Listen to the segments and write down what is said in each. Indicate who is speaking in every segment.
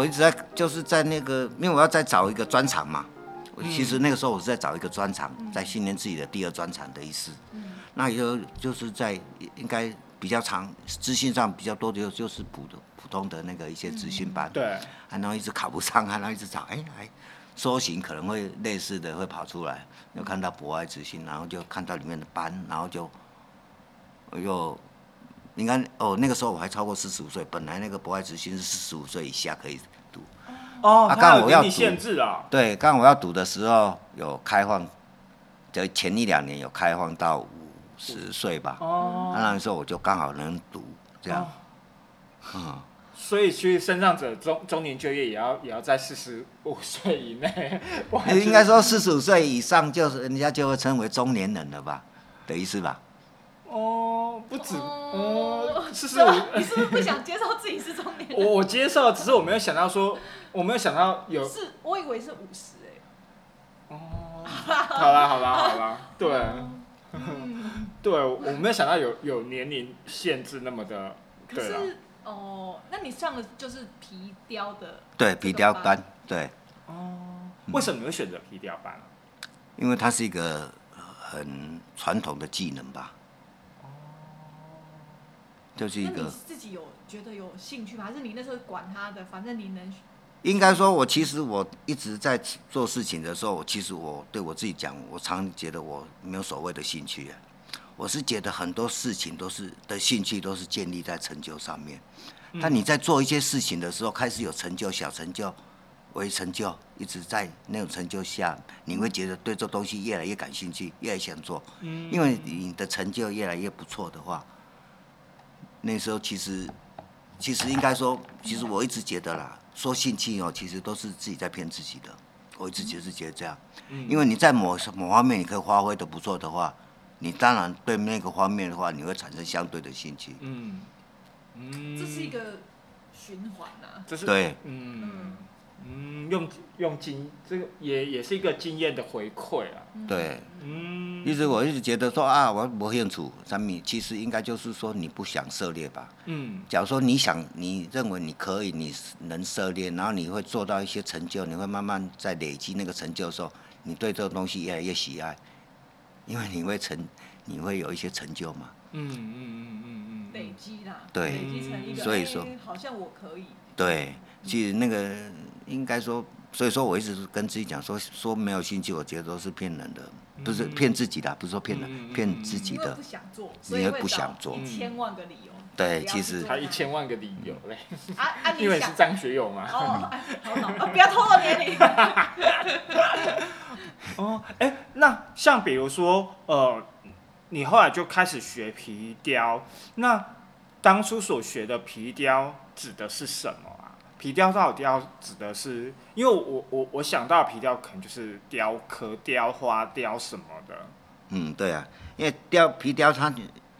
Speaker 1: 我一直在就是在那个，因为我要再找一个专场嘛。我其实那个时候我是在找一个专场，在训练自己的第二专场的意思。那也就就是在应该比较长资讯上比较多的就就是普的普通的那个一些资讯班。
Speaker 2: 对，
Speaker 1: 啊然后一直考不上，啊然后一直找，哎，还搜寻可能会类似的会跑出来，又看到博爱之星，然后就看到里面的班，然后就又，你看哦，那个时候我还超过四十五岁，本来那个博爱之星是四十五岁以下可以读，
Speaker 2: 哦，
Speaker 1: 啊刚好我要读
Speaker 2: 限制啊。
Speaker 1: 对，刚我要读的时候有开放，就前一两年有开放到五十岁吧，
Speaker 2: 哦，
Speaker 1: 啊那时候我就刚好能读这样
Speaker 2: 哦，
Speaker 1: 嗯。
Speaker 2: 所以去身障者中中年就业也要也要在四十五 岁以内。哇
Speaker 1: 应该说四十五岁以上，就是人家就会称为中年人了吧，的意思吧？
Speaker 2: 哦，不止哦，四十
Speaker 3: 是吧
Speaker 2: 五。
Speaker 3: 你是不是不想接受自己是中年人？
Speaker 2: 我我接受，只是我没有想到说，我没有想到有
Speaker 3: 是，我以为是五十哎。
Speaker 2: 哦，好啦好啦好啦，对
Speaker 3: 嗯，
Speaker 2: 对，我没有想到有有年龄限制那么的，
Speaker 3: 可是哦，那你上的就是皮雕的，
Speaker 1: 对，皮雕班，对，
Speaker 2: 哦，为什么你会选择皮雕班啊？
Speaker 1: 因为它是一个呃很传统的技能吧。就是一
Speaker 3: 那你
Speaker 1: 个，
Speaker 3: 自己有觉得有兴趣吗？还是你那时候管他的，反正你能
Speaker 1: 应该说，我其实我一直在做事情的时候，其实我对我自己讲，我常觉得我没有所谓的兴趣啊。我是觉得很多事情都是的兴趣都是建立在成就上面。但你在做一些事情的时候，开始有成就、小成就、为成就，一直在那种成就下，你会觉得对这东西越来越感兴趣，越来越想做。
Speaker 2: 嗯
Speaker 1: 因为你的成就越来越不错的话，那时候其实，其实应该说，其实我一直觉得啦，说兴趣哦，其实都是自己在骗自己的。我一直就是觉得这样，因为你在某某方面你可以发挥的不错的话，你当然对那个方面的话，你会产生相对的兴趣。
Speaker 2: 嗯嗯，
Speaker 3: 这是一个循环啊。
Speaker 2: 这是
Speaker 1: 对
Speaker 2: 嗯
Speaker 3: 嗯
Speaker 2: 嗯，用用经这个也也是一个经验的回馈啊，
Speaker 1: 对，
Speaker 2: 嗯。
Speaker 1: 一直我一直觉得说啊，我没兴趣，三米其实应该就是说你不想涉猎吧。
Speaker 2: 嗯。
Speaker 1: 假如说你想，你认为你可以，你能涉猎，然后你会做到一些成就，你会慢慢在累积那个成就的时候，你对这个东西越来越喜爱，因为你会成，你会有一些成就嘛。
Speaker 2: 嗯嗯嗯嗯嗯，
Speaker 3: 累积啦，
Speaker 1: 对。
Speaker 3: 累积成一个，
Speaker 1: 所以说
Speaker 3: 哎好像我可以，
Speaker 1: 对，其实那个应该说，所以说我一直跟自己讲说，说没有兴趣，我觉得都是骗人的，不是骗自己的，不是说骗人，
Speaker 2: 嗯
Speaker 1: 骗自己的
Speaker 3: 因为不。想做，所
Speaker 1: 你会不想做
Speaker 3: 一千万个理由。
Speaker 1: 对其实
Speaker 2: 他一千万个理由嘞，
Speaker 3: 啊啊！你
Speaker 2: 因为是张学友嘛。
Speaker 3: 哦，不要透露年龄。
Speaker 2: 哦，哎，那像比如说，呃，你后来就开始学皮雕，那当初所学的皮雕指的是什么啊？皮雕到底要指的是，因为我我我想到皮雕可能就是雕刻、雕花、雕什么的。
Speaker 1: 嗯，对啊，因为雕皮雕它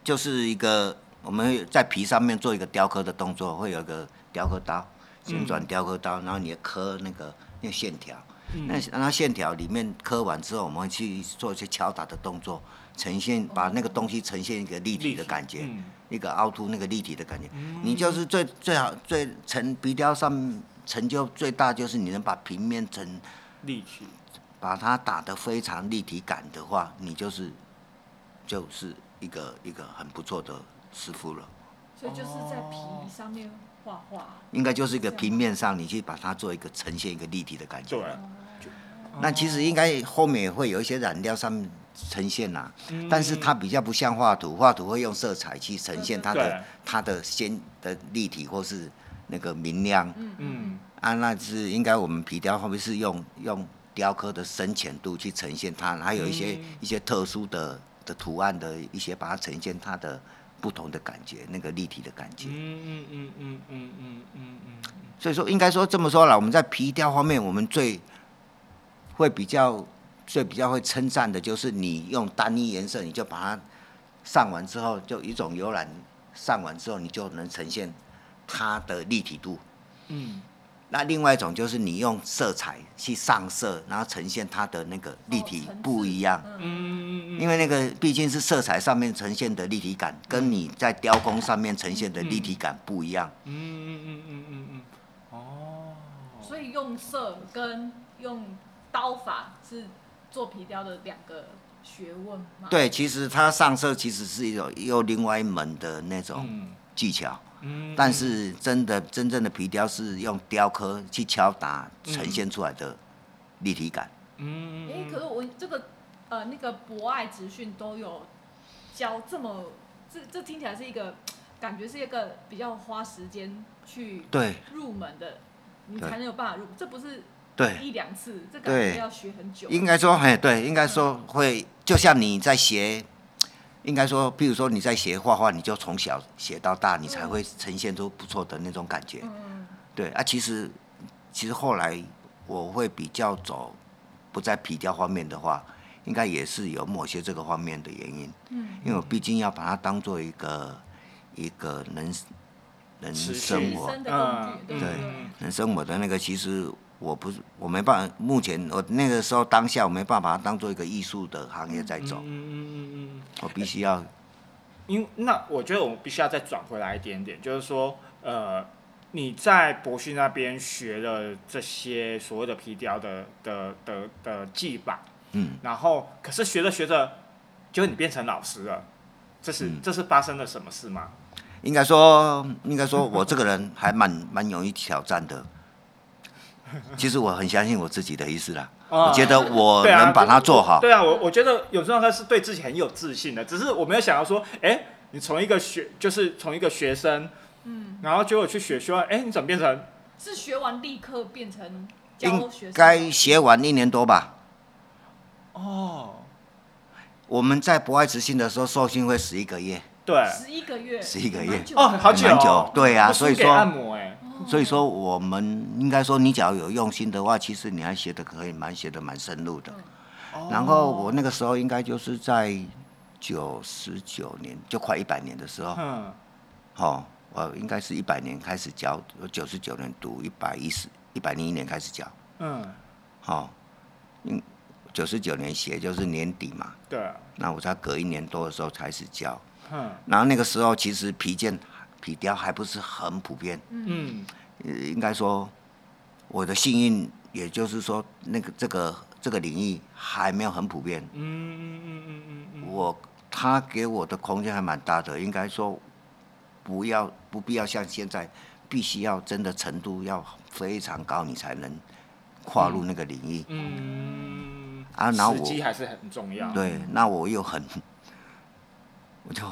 Speaker 1: 就是一个我们会在皮上面做一个雕刻的动作，会有一个雕刻刀，旋转雕刻刀，然后你刻那个那个线条，那然后线条里面刻完之后，我们会去做一些敲打的动作，呈现把那个东西呈现一个立体的感觉，
Speaker 2: 嗯
Speaker 1: 一个凹凸那个立体的感觉。你就是最最好最成鼻雕上成就最大就是你能把平面成
Speaker 2: 立体。
Speaker 1: 把它打得非常立体感的话，你就是就是一个一个很不错的师傅了。
Speaker 3: 所以就是在皮上面画画。
Speaker 1: 应该就是一个平面上，你去把它做一个呈现一个立体的感觉。
Speaker 2: 对，
Speaker 1: 那其实应该后面也会有一些染料上面呈现啦、但是它比较不像画图，画图会用色彩去呈现它的它的鲜的立体或是那个明亮。
Speaker 2: 嗯
Speaker 1: 啊，那是应该我们皮雕后面是用用雕刻的深浅度去呈现它，还有一些、一些特殊的的图案的一些把它呈现它的不同的感觉，那个立体的感觉。
Speaker 2: 嗯嗯嗯嗯嗯嗯嗯。嗯，
Speaker 1: 所以说，应该说这么说了，我们在皮雕方面，我们最会比较最比较会称赞的就是你用单一颜色，你就把它上完之后，就一种油染上完之后，你就能呈现它的立体度。
Speaker 2: 嗯
Speaker 1: 那另外一种就是你用色彩去上色，然后呈现它的那个立体不一样。
Speaker 2: 嗯嗯嗯
Speaker 1: 因为那个毕竟是色彩上面呈现的立体感，跟你在雕工上面呈现的立体感不一样。
Speaker 2: 嗯嗯嗯嗯嗯嗯，哦，
Speaker 3: 所以用色跟用刀法是做皮雕的两个学问嘛？
Speaker 1: 对，其实它上色其实是一种又另外一门的那种
Speaker 2: 嗯。
Speaker 1: 技巧，
Speaker 2: 嗯，
Speaker 1: 但是真的真正的皮雕是用雕刻去敲打呈现出来的立体感。
Speaker 2: 嗯。
Speaker 3: 哎、可是我这个呃那个博爱职训都有教这么，这这听起来是一个感觉是一个比较花时间去
Speaker 1: 对。
Speaker 3: 入门的，你才能有办法入，这不是
Speaker 1: 对，
Speaker 3: 一两次，这感
Speaker 1: 对
Speaker 3: 觉要学很久。
Speaker 1: 应该说，哎，对，应该说会，就像你在学，应该说，比如说你在学画画，你就从小学到大，你才会呈现出不错的那种感觉。
Speaker 3: 嗯，
Speaker 1: 对啊，其实其实后来我会比较走不在皮雕方面的话，应该也是有某些这个方面的原因。
Speaker 3: 嗯，
Speaker 1: 因为我毕竟要把它当做一个一个人人生活
Speaker 3: 生的工具，对不
Speaker 1: 对
Speaker 3: 对？
Speaker 1: 人生活的那个，其实我不是我没办法，目前我那个时候当下我没办法把它当做一个艺术的行业在走，
Speaker 2: 嗯嗯嗯嗯。
Speaker 1: 我必须要
Speaker 2: 因那我觉得我们必须要再转回来一点点，就是说，呃，你在博讯那边学了这些所谓的皮雕的的的的技法，
Speaker 1: 嗯，
Speaker 2: 然后可是学着学着，就你变成老师了，这是、
Speaker 1: 嗯
Speaker 2: 这是发生了什么事吗？
Speaker 1: 应该说应该说我这个人还蛮蛮勇于挑战的。其实我很相信我自己的意思啦，
Speaker 2: 啊。
Speaker 1: 我觉得我能把它做好。
Speaker 2: 对啊，我我觉得有时候他是对自己很有自信的，只是我没有想到说，哎，你从一个学就是从一个学生，
Speaker 3: 嗯，
Speaker 2: 然后结果去学学完，哎，你怎么变成？
Speaker 3: 是学完立刻变成
Speaker 1: 应
Speaker 3: 教学生
Speaker 1: 该学完一年多吧。
Speaker 2: 哦，
Speaker 1: 我们在博爱执行的时候，受训会十一个月，
Speaker 2: 对，
Speaker 3: 十一个月，
Speaker 1: 十一个月。
Speaker 2: 哦，好久、哦，
Speaker 1: 蛮久。对啊所以说
Speaker 2: 按摩哎、
Speaker 1: 所以说我们应该说，你只要有用心的话，其实你还学的可以蛮学的蛮深入的。然后我那个时候应该就是在九十九年，就快一百年的时候，
Speaker 2: 嗯，
Speaker 1: 哦，我应该是一百年开始教，我九十九年读一百一十一百零一年开始教，
Speaker 2: 嗯，
Speaker 1: 哦，嗯，九十九年写就是年底嘛，
Speaker 2: 对，
Speaker 1: 那我才隔一年多的时候开始教，
Speaker 2: 嗯。
Speaker 1: 然后那个时候其实皮件皮雕还不是很普遍，
Speaker 2: 嗯。
Speaker 1: 呃，应该说我的幸运，也就是说那个这个这个领域还没有很普遍，
Speaker 2: 嗯嗯嗯嗯嗯嗯，
Speaker 1: 我他给我的空间还蛮大的，应该说不要不必要像现在，必须要真的程度要非常高，你才能跨入那个领域。
Speaker 2: 嗯，
Speaker 1: 啊然后我
Speaker 2: 时机还是很重要，
Speaker 1: 对，那我又很，我就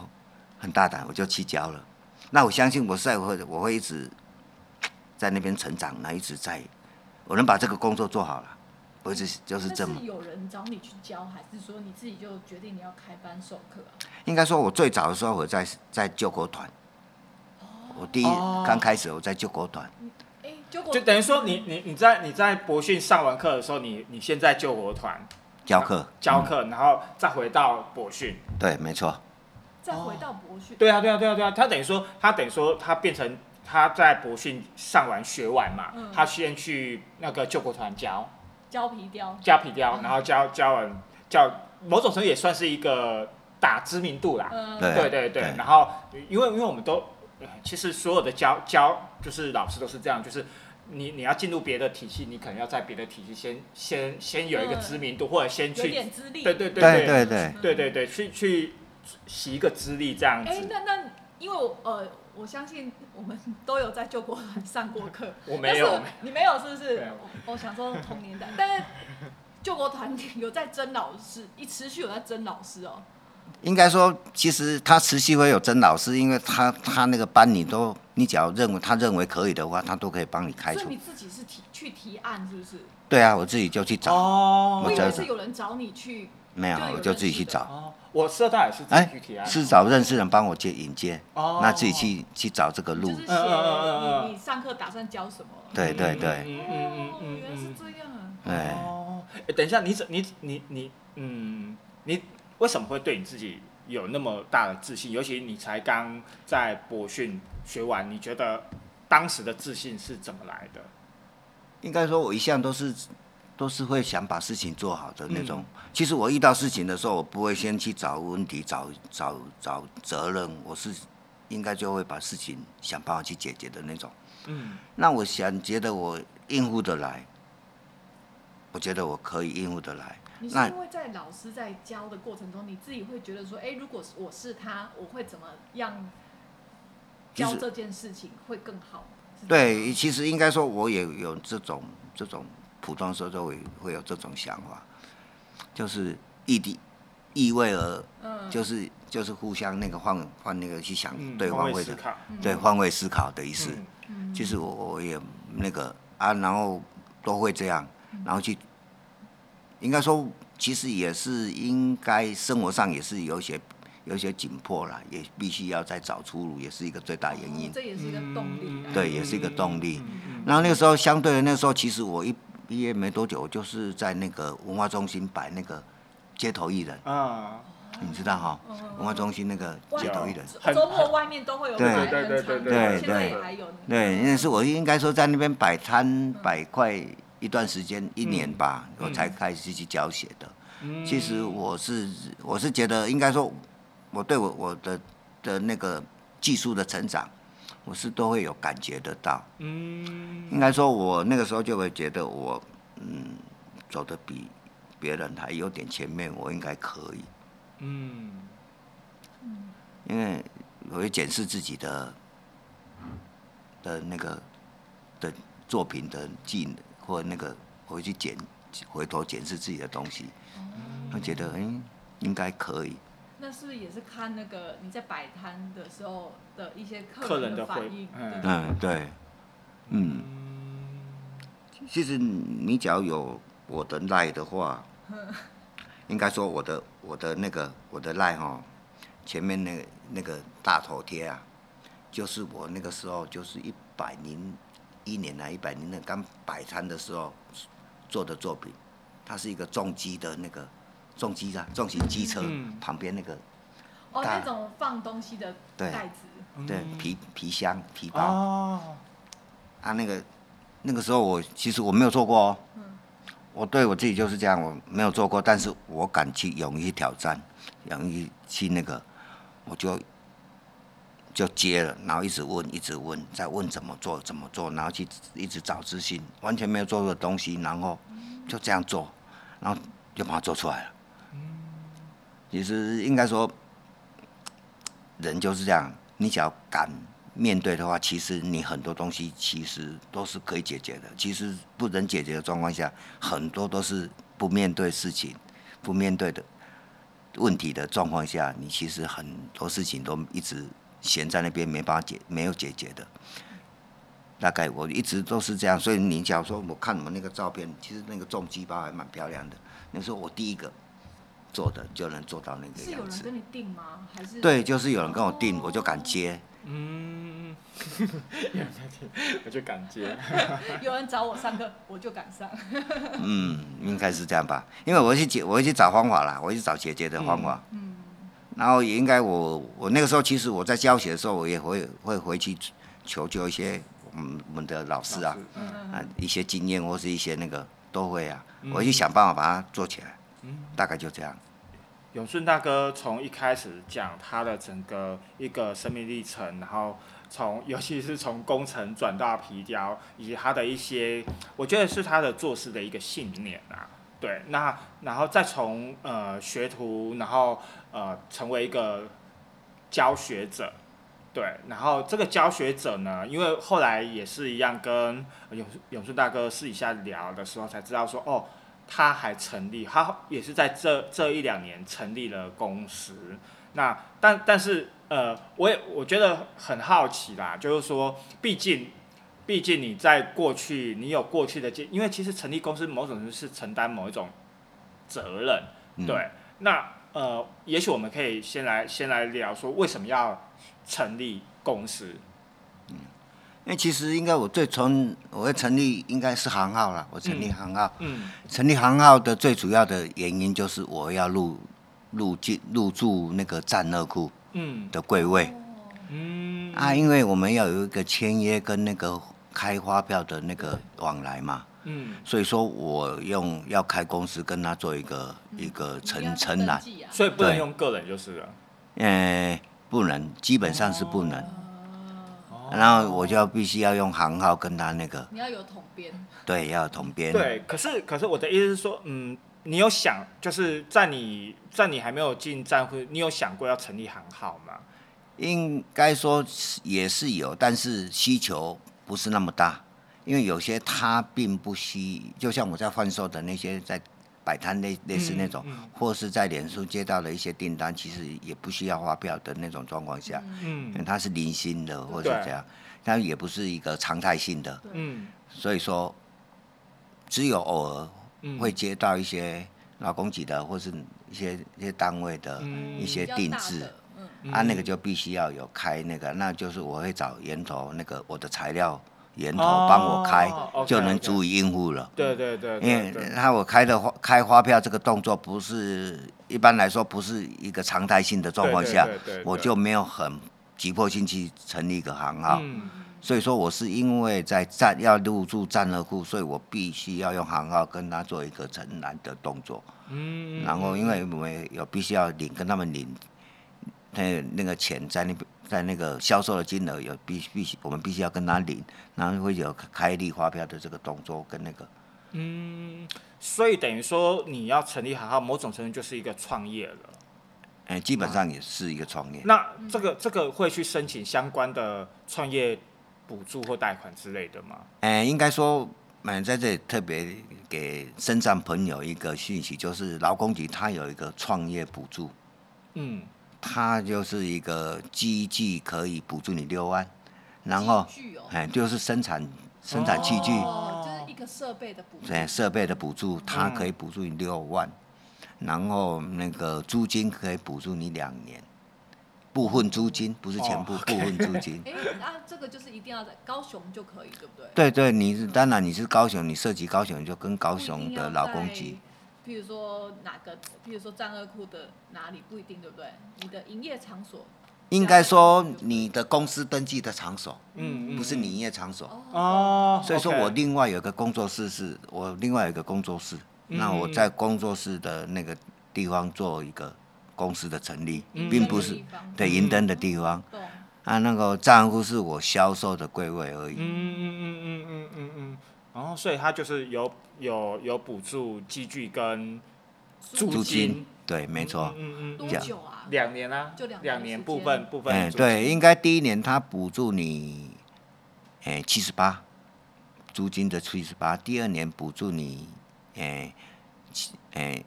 Speaker 1: 很大胆，我就去教了。那我相信我在会我会一直在那边成长，那一直在，我能把这个工作做好了，我一直就是这么
Speaker 3: 是。有人找你去教，还是说你自己就决定你要开班授课啊？
Speaker 1: 应该说，我最早的时候我在在救国团，我第一
Speaker 2: 哦
Speaker 1: 刚开始我在救国团，
Speaker 2: 就等于说你你你在你在博训上完课的时候，你你现在救国团
Speaker 1: 教课
Speaker 2: 教课，然后再回到博训，
Speaker 1: 对，没错，
Speaker 3: 再回到博训，
Speaker 2: 对啊对啊对啊对啊，他等于说他等于说他变成他在博训上完学完嘛，
Speaker 3: 嗯。
Speaker 2: 他先去那个救国团教
Speaker 3: 教皮雕，
Speaker 2: 教皮雕，
Speaker 3: 嗯。
Speaker 2: 然后教教完教某种程度也算是一个打知名度啦，
Speaker 3: 嗯，
Speaker 1: 对
Speaker 2: 对对对
Speaker 1: 对，
Speaker 2: 然后因为因为我们都，呃其实所有的教教就是老师都是这样，就是你你要进入别的体系，你可能要在别的体系先先先有一个
Speaker 3: 嗯。
Speaker 2: 知名度，或者先
Speaker 3: 有
Speaker 2: 去，
Speaker 3: 点资历，
Speaker 2: 对对对
Speaker 1: 对
Speaker 2: 对。
Speaker 1: 对对。
Speaker 2: 对对对，去去洗一个资历这样子
Speaker 3: 哎，
Speaker 2: 子。
Speaker 3: 那那因为我呃，我相信我们都有在救国团上过课，
Speaker 2: 我没有，
Speaker 3: 你没有是不是？我我想说同年代，但是救国团有在争老师，一持续有在争老师哦。
Speaker 1: 应该说，其实他持续会有真老师，因为他他那个班你都，你只要认为他认为可以的话，他都可以帮你开除
Speaker 3: 所以你。自己是提去提案是不是？
Speaker 1: 对啊，我自己就去找。
Speaker 2: 哦
Speaker 3: 我以为是有人找你去
Speaker 1: 没有我就自己去找。
Speaker 2: 哦，我社大也是自
Speaker 1: 哎
Speaker 2: 己去提案，
Speaker 1: 是找认识人帮我接引荐，
Speaker 2: 哦
Speaker 1: 那自己去去找这个路
Speaker 3: 就是。写
Speaker 2: 嗯嗯嗯嗯嗯
Speaker 3: 你你上课打算教什么？
Speaker 1: 对对对，
Speaker 2: 嗯嗯嗯
Speaker 3: 哦，
Speaker 2: 嗯
Speaker 3: 原来是
Speaker 2: 嗯
Speaker 3: 这样啊。
Speaker 1: 对，
Speaker 2: 哦，哎，等一下，你怎你你你嗯，你为什么会对你自己有那么大的自信？尤其你才刚在博训学完，你觉得当时的自信是怎么来的？
Speaker 1: 应该说我一向都是都是会想把事情做好的那
Speaker 2: 嗯
Speaker 1: 种。其实我遇到事情的时候，我不会先去找问题、找找找责任，我是应该就会把事情想办法去解决的那种。
Speaker 2: 嗯
Speaker 1: 那我想觉得我应付得来，我觉得我可以应付得来。
Speaker 3: 你是
Speaker 1: 那
Speaker 3: 因为在老师在教的过程中，你自己会觉得说，哎，如果是我是他，我会怎么样教这件事情会更好？
Speaker 1: 对，其实应该说我也有这种这种普通时候都会会有这种想法，就是异地意味而
Speaker 3: 嗯，
Speaker 1: 就是就是互相那个换换那个去想
Speaker 2: 嗯，
Speaker 1: 对方会的，
Speaker 2: 换位思考，
Speaker 1: 对换位思考的意思。
Speaker 2: 嗯
Speaker 3: 嗯
Speaker 1: 其实我我也那个啊，然后都会这样，然后去，应该说其实也是应该生活上也是有些有些紧迫啦，也必须要再找出路，也是一个最大原因
Speaker 3: 哦。这也是一个动力啊。
Speaker 1: 对，也是一个动力。
Speaker 2: 嗯
Speaker 1: 然后那个时候相对的那时候，其实我一毕业没多久，我就是在那个文化中心摆那个街头艺人，
Speaker 2: 啊，
Speaker 1: 你知道哈？文化中心那个街头艺人。
Speaker 2: 很
Speaker 3: 周末外面都会有
Speaker 1: 对
Speaker 3: 摆
Speaker 2: 对对
Speaker 3: 很长的，
Speaker 1: 对
Speaker 3: 现在
Speaker 1: 对
Speaker 3: 也还有呢。
Speaker 1: 对，那是我应该说在那边摆摊摆快一段时间，一年吧，
Speaker 2: 嗯
Speaker 1: 我才开始去教写的。
Speaker 2: 嗯
Speaker 1: 其实我是我是觉得应该说，我对我我的的那个技术的成长，我是都会有感觉得到。
Speaker 2: 嗯
Speaker 1: 应该说，我那个时候就会觉得我嗯走的比别人还有点前面，我应该可以，
Speaker 2: 嗯
Speaker 1: 因为我会检视自己的的那个的作品的技能，或那个我会去检回头检视自己的东西，会觉得嗯应该可以。
Speaker 3: 那是不是也是看那个你在摆摊的时候的一些
Speaker 2: 客
Speaker 3: 客
Speaker 2: 人的
Speaker 3: 反应？
Speaker 2: 嗯
Speaker 3: 对对
Speaker 1: 嗯，对，嗯，其实你只要有我的赖的话，应该说我的我的那个我的赖哈，前面那个那个大头贴啊，就是我那个时候就是一百零一年来一百零那刚摆摊的时候做的作品，它是一个重机的那个重机啊重型机车、
Speaker 2: 嗯。
Speaker 1: 旁边那个
Speaker 3: 哦，那种放东西的
Speaker 1: 对
Speaker 3: 袋子，
Speaker 1: 对皮皮箱皮包。
Speaker 2: 哦，
Speaker 1: 啊，那个那个时候我其实我没有做过哦，我对我自己就是这样，我没有做过，但是我敢去勇于挑战，勇于去那个，我就就接了，然后一直问，一直问，再问怎么做，怎么做，然后去一直找资讯，完全没有做过的东西，然后就这样做，然后就把它做出来了。其实应该说，人就是这样，你只要敢面对的话，其实你很多东西其实都是可以解决的。其实不能解决的状况下，很多都是不面对事情、不面对的问题的状况下，你其实很多事情都一直闲在那边，没办法解，没有解决的。大概我一直都是这样，所以你假如说我看你们那个照片，其实那个重机包还蛮漂亮的。那时候我第一个做的就能做到那个
Speaker 3: 是有
Speaker 1: 样子。
Speaker 3: 人跟你定吗？还是
Speaker 1: 对，就是有人跟我定，我就敢接。
Speaker 2: 嗯，有人在听，我就敢接。
Speaker 3: 有人找我上课，我就敢上。
Speaker 1: 嗯，应该是这样吧，因为我去解，我会去找方法啦，我去找解决的方法。
Speaker 3: 嗯，
Speaker 1: 然后也应该我我那个时候其实我在教学的时候，我也会会回去求救一些我们我们的老师啊，
Speaker 3: 嗯
Speaker 1: 啊一些经验或是一些那个都会啊，
Speaker 2: 嗯
Speaker 1: 我会去想办法把它做起来。
Speaker 2: 嗯
Speaker 1: 大概就这样。
Speaker 2: 永顺大哥从一开始讲他的整个一个生命历程，然后从尤其是从工程转到皮雕，以及他的一些，我觉得是他的做事的一个信念啊。对，那然后再从呃学徒，然后呃成为一个教学者，对，然后这个教学者呢，因为后来也是一样跟永永顺大哥私底下聊的时候才知道说，哦，他还成立，他也是在这这一两年成立了公司。那但但是呃，我也我觉得很好奇啦，就是说，毕竟毕竟你在过去你有过去的经，因为其实成立公司某种程度是承担某一种责任，
Speaker 1: 嗯
Speaker 2: 对。那呃，也许我们可以先来先来聊说为什么要成立公司。
Speaker 1: 因为其实应该我最从我会成立应该是行号了，我成立行号，
Speaker 2: 嗯。
Speaker 1: 成立行号的最主要的原因就是我要入入进入驻那个战乐库
Speaker 2: 嗯
Speaker 1: 的柜位
Speaker 2: 嗯
Speaker 1: 啊，因为我们要有一个签约跟那个开发票的那个往来嘛，
Speaker 2: 嗯。
Speaker 1: 所以说我用要开公司跟他做一个一个承承揽，
Speaker 3: 记啊，
Speaker 2: 所以不能用个人就是了。
Speaker 1: 呃，不能，基本上是不能。
Speaker 3: 哦
Speaker 1: 然后我就要必须要用行号跟他那个，
Speaker 3: 你要有统编，
Speaker 1: 对，要有统编。
Speaker 2: 对，可是可是我的意思是说，嗯，你有想就是在你在你还没有进站会，你有想过要成立行号吗？
Speaker 1: 应该说是也是有，但是需求不是那么大，因为有些他并不需，就像我在贩售的那些在摆摊类类似那种，
Speaker 2: 嗯。嗯
Speaker 1: 或是在脸书接到了一些订单，其实也不需要发票的那种状况下，
Speaker 2: 嗯。
Speaker 1: 因为它是零星的或者
Speaker 2: 对。
Speaker 1: 这样，但也不是一个常态性的，
Speaker 2: 嗯。
Speaker 1: 所以说只有偶尔
Speaker 2: 嗯。
Speaker 1: 会接到一些老公级的或是一些一些单位的
Speaker 2: 嗯。
Speaker 1: 一些定制。
Speaker 3: 嗯，
Speaker 2: 嗯。
Speaker 1: 啊，那个就必须要有开那个，那就是我会找源头那个我的材料源头
Speaker 2: 哦
Speaker 1: 帮我开就能足以应付了。
Speaker 2: 对对对
Speaker 1: 因为他我开的花开发票这个动作不是一般来说不是一个常态性的状况下我就没有很急迫性去成立一个行号。
Speaker 2: 嗯
Speaker 1: 所以说我是因为在战要入驻战乐库，所以我必须要用行号跟他做一个承揽的动作。
Speaker 2: 嗯，
Speaker 1: 然后因为我们有必须要领跟他们领，那那个钱在那边在那个销售的金额有必必须我们必须要跟他领，然后会有开立发票的这个动作跟那个，
Speaker 2: 嗯，所以等于说你要成立行号，某种程度就是一个创业了。
Speaker 1: 哎，基本上也是一个创业。
Speaker 2: 那这个这个会去申请相关的创业补助或贷款之类的吗？
Speaker 1: 哎，应该说，嗯，在这里特别给深圳朋友一个讯息，就是劳工局它有一个创业补助，
Speaker 2: 嗯，
Speaker 1: 它就是一个机具可以补助你六万，然后哎就是生产生产器具。
Speaker 3: 哦，就是一个设备的补助，
Speaker 1: 对设备的补助，它
Speaker 2: 嗯
Speaker 1: 可以补助你六万，然后那个租金可以补助你两年，部分租金不是全部，
Speaker 2: 哦
Speaker 1: 部分租金。
Speaker 3: 哎，那这个就是一定要在高雄就可以，对不对？
Speaker 1: 对对，你是当然你是高雄，你涉及高雄，你就跟高雄的劳工
Speaker 3: 在
Speaker 1: 局。
Speaker 3: 譬如说哪个，譬如说战恶库的哪里不一定，对不对？你的营业场所
Speaker 1: 应该说你的公司登记的场所，
Speaker 2: 嗯嗯
Speaker 1: 不是你营业场所。
Speaker 3: 哦，
Speaker 2: 哦，
Speaker 1: 所以说我另外有个工作室是，我另外有一个工作室，那我
Speaker 2: 嗯
Speaker 1: 在工作室的那个地方做一个公司的成立，
Speaker 3: 营
Speaker 1: 并不是对银灯的地方。
Speaker 3: 懂
Speaker 1: 啊，那个账户是我销售的柜位而已。
Speaker 2: 嗯嗯嗯嗯嗯嗯嗯，然后所以它就是有有有补助机具跟租
Speaker 1: 租
Speaker 2: 金
Speaker 1: 金，对，没错。
Speaker 2: 嗯嗯嗯
Speaker 3: 多
Speaker 1: 这样
Speaker 3: 久啊？
Speaker 2: 两年啊，
Speaker 3: 就两年
Speaker 2: 两年部分部分
Speaker 1: 哎，对，应该第一年他补助你，哎，七十八，租金的七十八。第二年补助你，哎，七哎，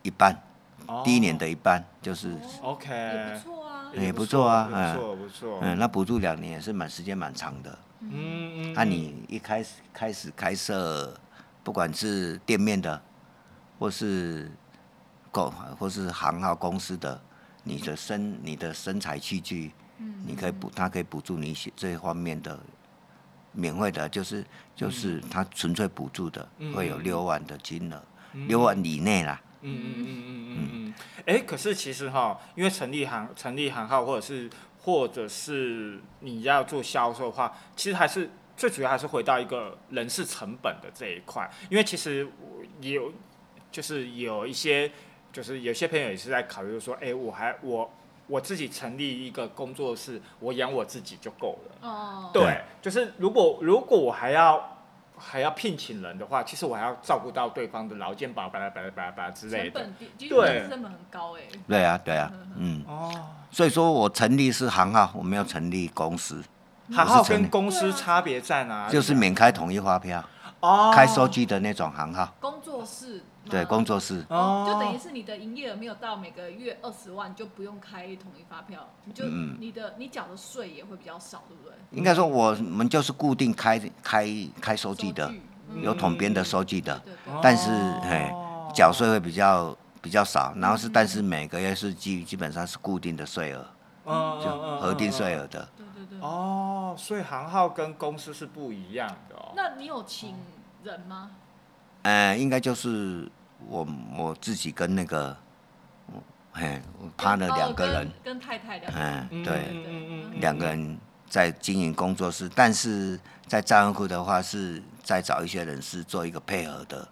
Speaker 1: 一半，第一年的一半，就是，
Speaker 3: 哦
Speaker 2: OK
Speaker 3: 也不错啊。
Speaker 1: 也不错啊
Speaker 2: 也不错不错，
Speaker 1: 嗯，那补助两年也是蛮时间蛮长的。
Speaker 2: 嗯嗯，
Speaker 1: 那、你一开始开始开设，不管是店面的，或是公或是行号公司的，你的身你的身材器具，你可以补，他可以补助你一些这方面的免费的，就是就是他纯粹补助的，
Speaker 2: 嗯
Speaker 1: 会有
Speaker 2: 嗯
Speaker 1: 六万的金额，六万以内啦。
Speaker 2: 嗯嗯嗯嗯嗯嗯，哎、可是其实哈，因为成立行成立行号，或者是或者是你要做销售的话，其实还是最主要还是回到一个人事成本的这一块，因为其实我有就是有一些就是有些朋友也是在考虑说，哎、我还我我自己成立一个工作室，我养我自己就够了。
Speaker 3: 哦，
Speaker 2: 对，就是如果如果我还要还要聘请人的话，其实我还要照顾到对方的劳健保，巴拉巴拉巴拉巴拉之类的。
Speaker 3: 成本低，
Speaker 2: 对
Speaker 3: 成本很高哎。
Speaker 1: 对啊，对啊，嗯，
Speaker 2: 哦，
Speaker 1: 所以说我成立是行号，我没有成立公司，
Speaker 2: 行号跟公司差别在哪？
Speaker 1: 就是免开统一发票，
Speaker 2: 哦，
Speaker 1: 开收据的那种行号，
Speaker 3: 工作室嘛
Speaker 1: 对，工作室。
Speaker 3: 哦，就等于是你的营业额没有到每个月二十万，就不用开统一发票，你就
Speaker 1: 嗯
Speaker 3: 你的你缴的税也会比较少，对不对？
Speaker 1: 应该说我们就是固定开开开收据的，
Speaker 3: 据
Speaker 1: 有统编的收据的，但是嘿缴税会比较比较少，然后是但是每个月是基基本上是固定的税额，
Speaker 2: 嗯
Speaker 1: 就核定税额的。
Speaker 3: 对对对。
Speaker 2: 哦，所以行号跟公司是不一样的哦。
Speaker 3: 那你有请人吗？
Speaker 1: 呃，应该就是我我自己跟那个，嘿，我怕了两个人
Speaker 3: 哦，跟跟太太两个人。
Speaker 1: 嗯，对，
Speaker 2: 嗯嗯嗯
Speaker 1: 两个人在经营工作室，但是在账户的话是再找一些人是做一个配合的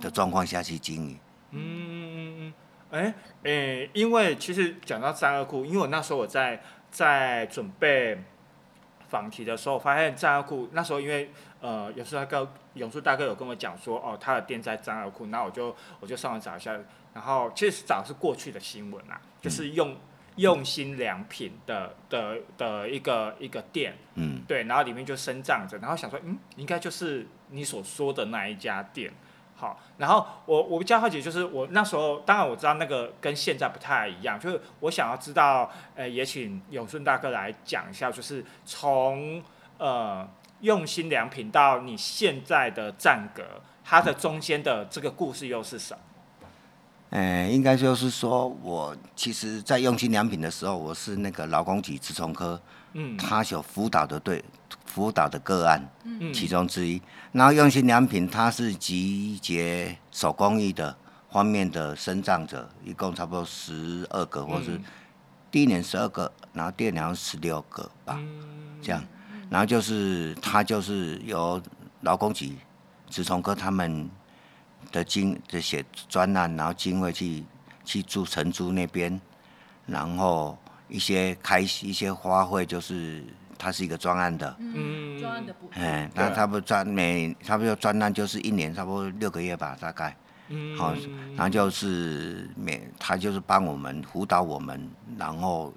Speaker 1: 的状况下去经营。
Speaker 2: 嗯嗯嗯嗯，哎哎，因为其实讲到战二库，因为我那时候我在在准备访题的时候，发现战二库那时候因为呃，有时候大哥永树大哥有跟我讲说，哦，他的店在张二库，那我就我就上网找一下，然后其实找的是过去的新闻啊，就是用用心良品的的的一个一个店，
Speaker 1: 嗯，
Speaker 2: 对，然后里面就生长着，然后想说，嗯，应该就是你所说的那一家店。好，然后我我比较好奇，就是我那时候，当然我知道那个跟现在不太一样，就是我想要知道，呃，也请永顺大哥来讲一下，就是从呃用心良品到你现在的站格，它的中间的这个故事又是什么？
Speaker 1: 呃，应该就是说我其实，在用心良品的时候，我是那个劳工局职从科，
Speaker 2: 嗯
Speaker 1: 他所辅导的对辅导的个案
Speaker 2: 嗯
Speaker 1: 其中之一。然后用心良品它是集结手工艺的方面的生长者，一共差不多十二个，或是
Speaker 2: 嗯
Speaker 1: 第一年十二个，然后第二年十六个吧，
Speaker 2: 嗯
Speaker 1: 这样。然后就是他就是由劳工局职从科他们的经的写专案，然后经费去去租承租那边，然后一些开一些花卉，就是它是一个专案的，
Speaker 2: 嗯
Speaker 3: 专案的部分。
Speaker 1: 哎，那
Speaker 2: 对
Speaker 1: 差不多专每差不多专案就是一年差不多六个月吧，大概，
Speaker 2: 嗯。
Speaker 1: 好、然后就是每他就是帮我们辅导我们，然后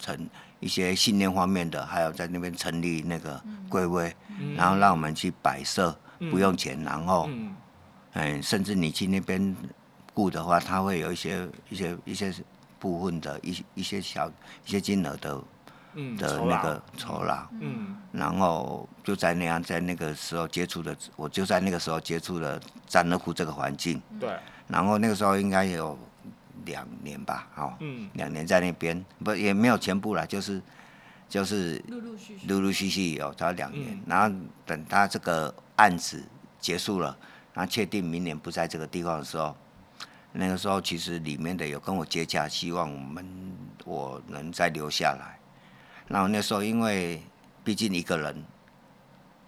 Speaker 1: 成一些信念方面的，还有在那边成立那个柜位，然后让我们去摆设，不用钱，然后。
Speaker 2: 嗯。
Speaker 1: 嗯，甚至你去那边雇的话，他会有一些一些一些部分的一一些小一些金额的
Speaker 2: 嗯
Speaker 1: 的那个酬劳，
Speaker 2: 嗯。
Speaker 1: 然后就在那样在那个时候接触的，我就在那个时候接触了战乐库这个环境，
Speaker 2: 对。
Speaker 1: 然后那个时候应该有两年吧，哦，
Speaker 2: 嗯
Speaker 1: 两年在那边，不也没有全部了，就是就是
Speaker 3: 陆陆续续。
Speaker 1: 陆陆续续有他两年，
Speaker 2: 嗯
Speaker 1: 然后等他这个案子结束了，然后确定明年不在这个地方的时候，那个时候其实里面的有跟我接洽，希望我们我能再留下来。然后那时候因为毕竟一个人，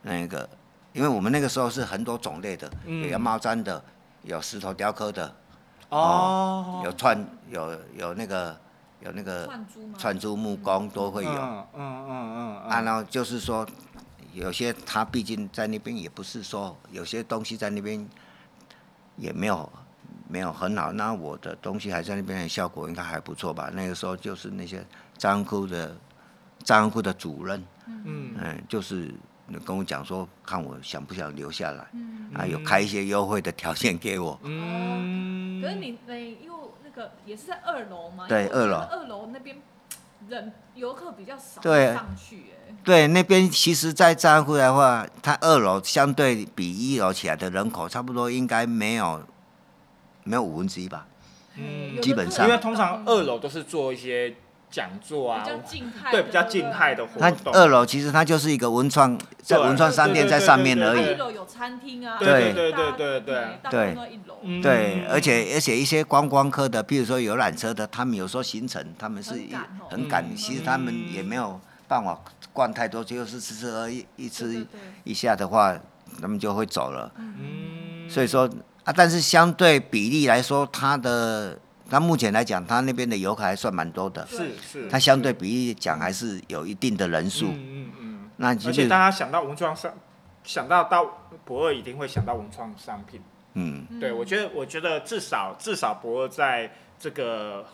Speaker 1: 那个因为我们那个时候是很多种类的，
Speaker 2: 嗯
Speaker 1: 有羊毛毡的，有石头雕刻的，
Speaker 2: 哦
Speaker 1: 有串有有那个有那个
Speaker 3: 串珠？
Speaker 1: 串珠木工都会有。
Speaker 2: 嗯嗯嗯嗯
Speaker 1: 啊，然后就是说，有些他毕竟在那边也不是说有些东西在那边也没有没有很好，那我的东西还在那边的效果应该还不错吧？那个时候就是那些仓库的仓库的主任，
Speaker 2: 嗯
Speaker 1: 嗯，就是跟我讲说，看我想不想留下来，
Speaker 3: 嗯。
Speaker 1: 啊，有开一些优惠的条件给我，
Speaker 2: 嗯，
Speaker 3: 可是你你因为那个也是在二楼嘛？
Speaker 1: 对二楼
Speaker 3: 二楼那边人游客比较少，
Speaker 1: 对
Speaker 3: 上去哎。
Speaker 1: 对，那边其实，在仓库的话，它二楼相对比一楼起来的人口，差不多应该没有没有五分之一吧。
Speaker 2: 嗯
Speaker 1: 基本上
Speaker 2: 因为通常二楼都是做一些讲座啊
Speaker 3: 比，较静态，
Speaker 2: 对比较静态的活
Speaker 1: 它
Speaker 2: 动。
Speaker 1: 二楼其实它就是一个文创，在文创商店在上面而已
Speaker 2: 对对对。
Speaker 3: 一楼有餐厅啊，
Speaker 1: 对
Speaker 2: 对对
Speaker 3: 对
Speaker 2: 对对
Speaker 3: 大部分都在一楼，
Speaker 2: 嗯
Speaker 1: 对，而且而且一些观光客的，譬如说游览车的，他们有时候行程他们是
Speaker 3: 很赶哦
Speaker 1: 很赶，
Speaker 2: 嗯
Speaker 1: 其实他们也没有办法逛太多，就是吃吃喝一一
Speaker 3: 对
Speaker 1: 吃
Speaker 3: 对对
Speaker 1: 一下的话，他们就会走了。
Speaker 2: 嗯，
Speaker 1: 所以说啊，但是相对比例来说，它的它目前来讲，他那边的游客还算蛮多的，
Speaker 2: 是是，
Speaker 1: 他相对比例讲还是有一定的人数。
Speaker 2: 嗯嗯嗯，
Speaker 1: 那就是
Speaker 2: 而且大家想到文创商，想到到博二一定会想到文创商品。
Speaker 1: 嗯，
Speaker 2: 对，我觉得，我觉得至少至少博二在这个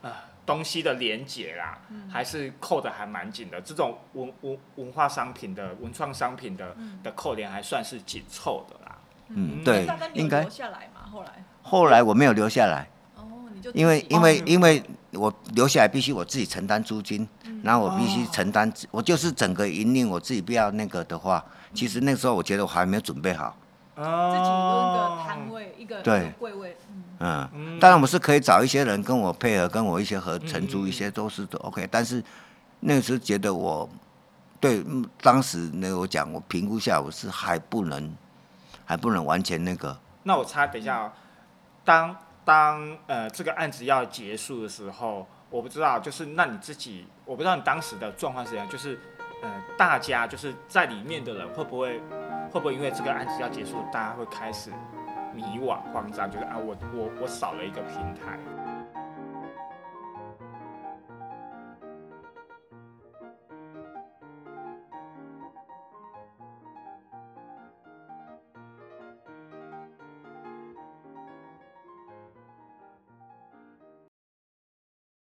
Speaker 2: 呃东西的连结啦，
Speaker 3: 嗯
Speaker 2: 还是扣的还蛮紧的。这种文文文化商品的文创商品的、
Speaker 3: 嗯
Speaker 2: 的扣连还算是紧凑的啦。
Speaker 1: 嗯，对应该
Speaker 3: 留下来嘛？后来
Speaker 1: 后来我没有留下来。因为因为
Speaker 2: 哦
Speaker 1: 因为我留下来必须我自己承担租金，
Speaker 3: 嗯。
Speaker 1: 然后我必须
Speaker 2: 哦。
Speaker 1: 承担，我就是整个营运我自己不要那个的话，其实那时候我觉得我还没有准备好，
Speaker 2: 哦。
Speaker 3: 自己用一个摊位，一个
Speaker 1: 对。
Speaker 3: 柜位，嗯，
Speaker 1: 当然我们是可以找一些人跟我配合，跟我一些合承租一些都是都 OK，但是那时候觉得我对嗯当时那个我讲，我评估下我是还不能还不能完全那个，
Speaker 2: 那我插等一下哦，当当呃这个案子要结束的时候，我不知道，就是那你自己，我不知道你当时的状况是怎样，就是呃大家就是在里面的人会不会会不会因为这个案子要结束，大家会开始迷惘慌张，就是啊我我我少了一个平台，